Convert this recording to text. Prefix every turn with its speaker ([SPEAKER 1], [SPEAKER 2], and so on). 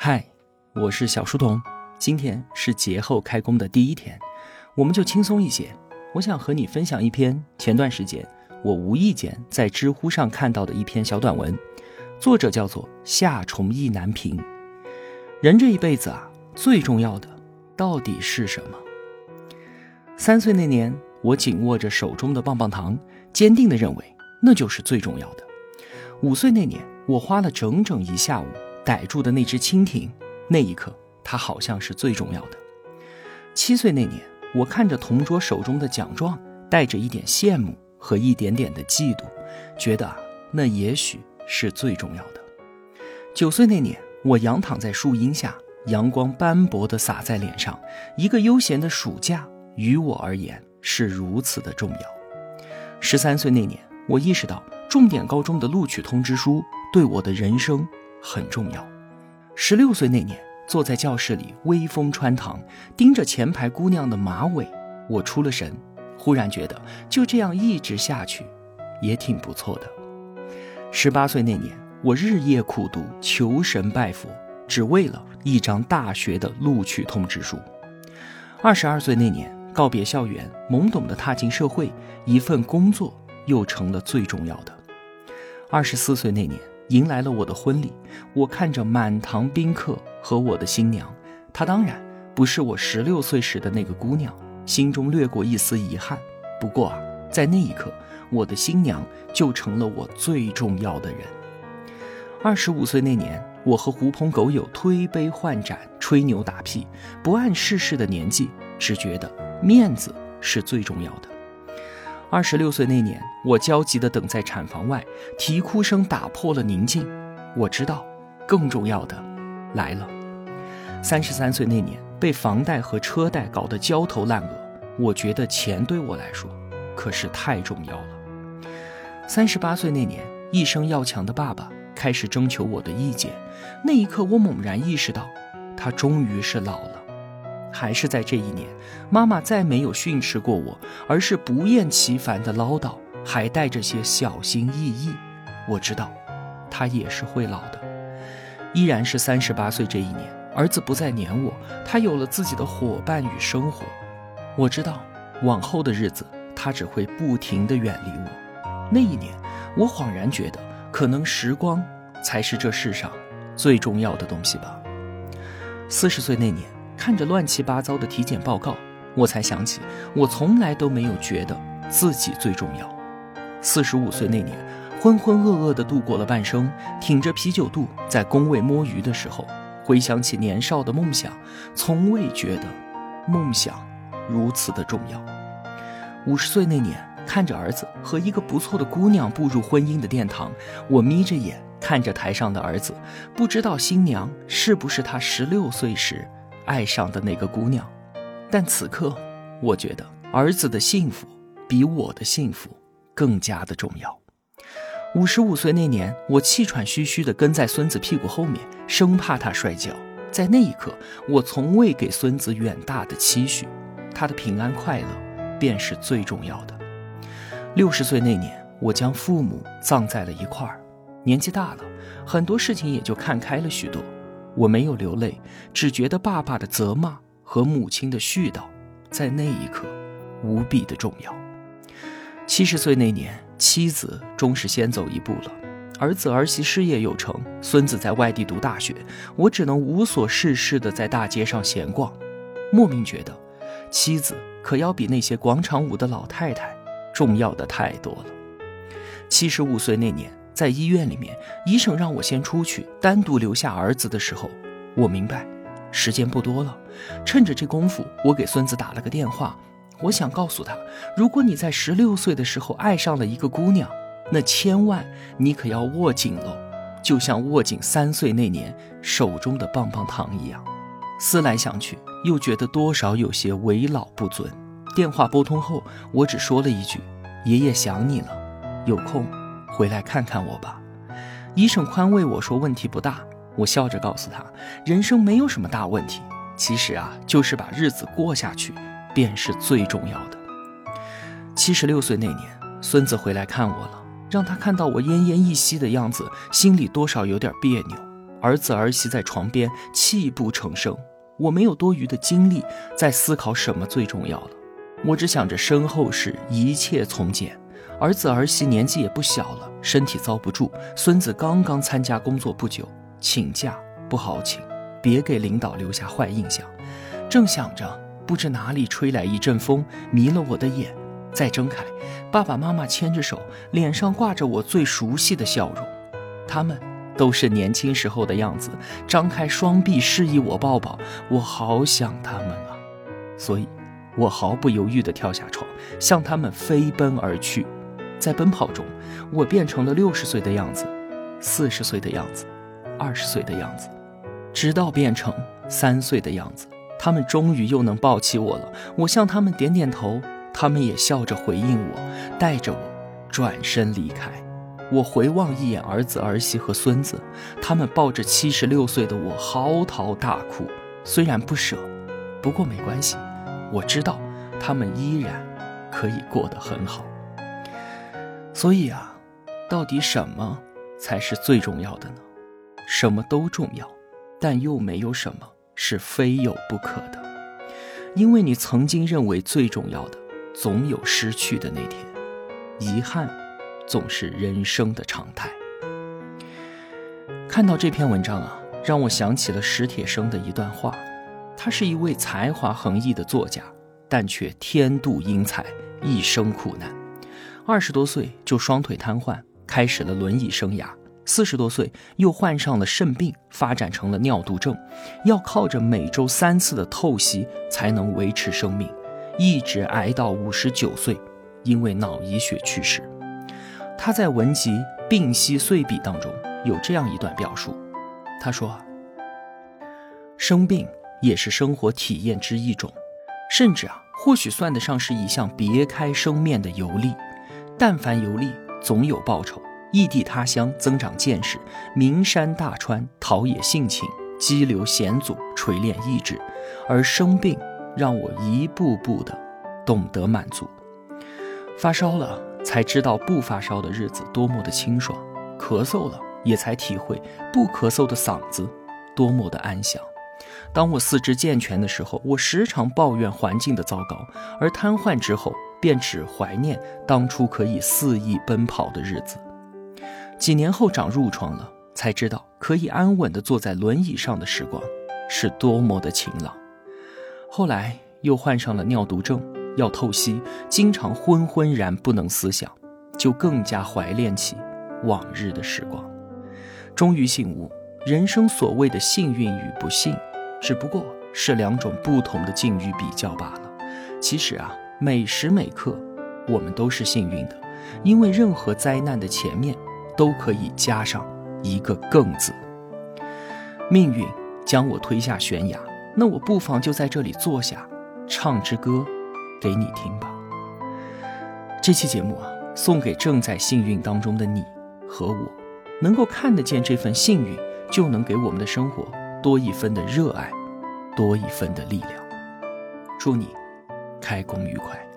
[SPEAKER 1] 嗨，我是小书童。今天是节后开工的第一天，我们就轻松一些。我想和你分享一篇前段时间我无意间在知乎上看到的一篇小短文，作者叫做夏虫意难平。人这一辈子啊，最重要的到底是什么？三岁那年，我紧握着手中的棒棒糖，坚定地认为那就是最重要的。五岁那年，我花了整整一下午。逮住的那只蜻蜓，那一刻，它好像是最重要的。七岁那年，我看着同桌手中的奖状，带着一点羡慕和一点点的嫉妒，觉得那也许是最重要的。九岁那年，我仰躺在树荫下，阳光斑驳地洒在脸上，一个悠闲的暑假于我而言是如此的重要。十三岁那年，我意识到重点高中的录取通知书对我的人生。很重要。十六岁那年，坐在教室里，微风穿堂，盯着前排姑娘的马尾，我出了神，忽然觉得就这样一直下去，也挺不错的。十八岁那年，我日夜苦读，求神拜佛，只为了一张大学的录取通知书。二十二岁那年，告别校园，懵懂的踏进社会，一份工作又成了最重要的。二十四岁那年。迎来了我的婚礼，我看着满堂宾客和我的新娘，她当然不是我十六岁时的那个姑娘，心中掠过一丝遗憾。不过啊，在那一刻，我的新娘就成了我最重要的人。二十五岁那年，我和狐朋狗友推杯换盏，吹牛打屁，不谙世事的年纪，只觉得面子是最重要的。二十六岁那年，我焦急地等在产房外，啼哭声打破了宁静。我知道，更重要的来了。三十三岁那年，被房贷和车贷搞得焦头烂额，我觉得钱对我来说可是太重要了。三十八岁那年，一生要强的爸爸开始征求我的意见，那一刻，我猛然意识到，他终于是老了。还是在这一年，妈妈再没有训斥过我，而是不厌其烦的唠叨，还带着些小心翼翼。我知道，她也是会老的。依然是三十八岁这一年，儿子不再黏我，他有了自己的伙伴与生活。我知道，往后的日子，他只会不停的远离我。那一年，我恍然觉得，可能时光才是这世上最重要的东西吧。四十岁那年。看着乱七八糟的体检报告，我才想起，我从来都没有觉得自己最重要。四十五岁那年，浑浑噩噩地度过了半生，挺着啤酒肚在工位摸鱼的时候，回想起年少的梦想，从未觉得梦想如此的重要。五十岁那年，看着儿子和一个不错的姑娘步入婚姻的殿堂，我眯着眼看着台上的儿子，不知道新娘是不是他十六岁时。爱上的那个姑娘，但此刻，我觉得儿子的幸福比我的幸福更加的重要。五十五岁那年，我气喘吁吁地跟在孙子屁股后面，生怕他摔跤。在那一刻，我从未给孙子远大的期许，他的平安快乐便是最重要的。六十岁那年，我将父母葬在了一块儿。年纪大了，很多事情也就看开了许多。我没有流泪，只觉得爸爸的责骂和母亲的絮叨，在那一刻无比的重要。七十岁那年，妻子终是先走一步了，儿子儿媳事业有成，孙子在外地读大学，我只能无所事事的在大街上闲逛，莫名觉得，妻子可要比那些广场舞的老太太重要的太多了。七十五岁那年。在医院里面，医生让我先出去，单独留下儿子的时候，我明白，时间不多了。趁着这功夫，我给孙子打了个电话，我想告诉他，如果你在十六岁的时候爱上了一个姑娘，那千万你可要握紧了，就像握紧三岁那年手中的棒棒糖一样。思来想去，又觉得多少有些为老不尊。电话拨通后，我只说了一句：“爷爷想你了，有空。”回来看看我吧，医生宽慰我说问题不大。我笑着告诉他，人生没有什么大问题，其实啊，就是把日子过下去，便是最重要的。七十六岁那年，孙子回来看我了，让他看到我奄奄一息的样子，心里多少有点别扭。儿子儿媳在床边泣不成声。我没有多余的精力在思考什么最重要了，我只想着身后事一切从简。儿子儿媳年纪也不小了，身体遭不住。孙子刚刚参加工作不久，请假不好请，别给领导留下坏印象。正想着，不知哪里吹来一阵风，迷了我的眼。再睁开，爸爸妈妈牵着手，脸上挂着我最熟悉的笑容。他们都是年轻时候的样子，张开双臂示意我抱抱。我好想他们啊，所以，我毫不犹豫地跳下床，向他们飞奔而去。在奔跑中，我变成了六十岁的样子，四十岁的样子，二十岁的样子，直到变成三岁的样子。他们终于又能抱起我了。我向他们点点头，他们也笑着回应我，带着我转身离开。我回望一眼儿子、儿媳和孙子，他们抱着七十六岁的我嚎啕大哭。虽然不舍，不过没关系，我知道他们依然可以过得很好。所以啊，到底什么才是最重要的呢？什么都重要，但又没有什么是非有不可的。因为你曾经认为最重要的，总有失去的那天。遗憾，总是人生的常态。看到这篇文章啊，让我想起了史铁生的一段话。他是一位才华横溢的作家，但却天妒英才，一生苦难。二十多岁就双腿瘫痪，开始了轮椅生涯。四十多岁又患上了肾病，发展成了尿毒症，要靠着每周三次的透析才能维持生命，一直挨到五十九岁，因为脑溢血去世。他在文集《病隙碎笔》当中有这样一段表述，他说：“生病也是生活体验之一种，甚至啊，或许算得上是一项别开生面的游历。”但凡游历，总有报酬。异地他乡，增长见识；名山大川，陶冶性情；激流险阻，锤炼意志。而生病，让我一步步的懂得满足。发烧了，才知道不发烧的日子多么的清爽；咳嗽了，也才体会不咳嗽的嗓子多么的安详。当我四肢健全的时候，我时常抱怨环境的糟糕；而瘫痪之后，便只怀念当初可以肆意奔跑的日子。几年后长褥疮了，才知道可以安稳地坐在轮椅上的时光是多么的晴朗。后来又患上了尿毒症，要透析，经常昏昏然不能思想，就更加怀念起往日的时光。终于醒悟，人生所谓的幸运与不幸，只不过是两种不同的境遇比较罢了。其实啊。每时每刻，我们都是幸运的，因为任何灾难的前面都可以加上一个“更”字。命运将我推下悬崖，那我不妨就在这里坐下，唱支歌给你听吧。这期节目啊，送给正在幸运当中的你和我，能够看得见这份幸运，就能给我们的生活多一分的热爱，多一分的力量。祝你。开工愉快。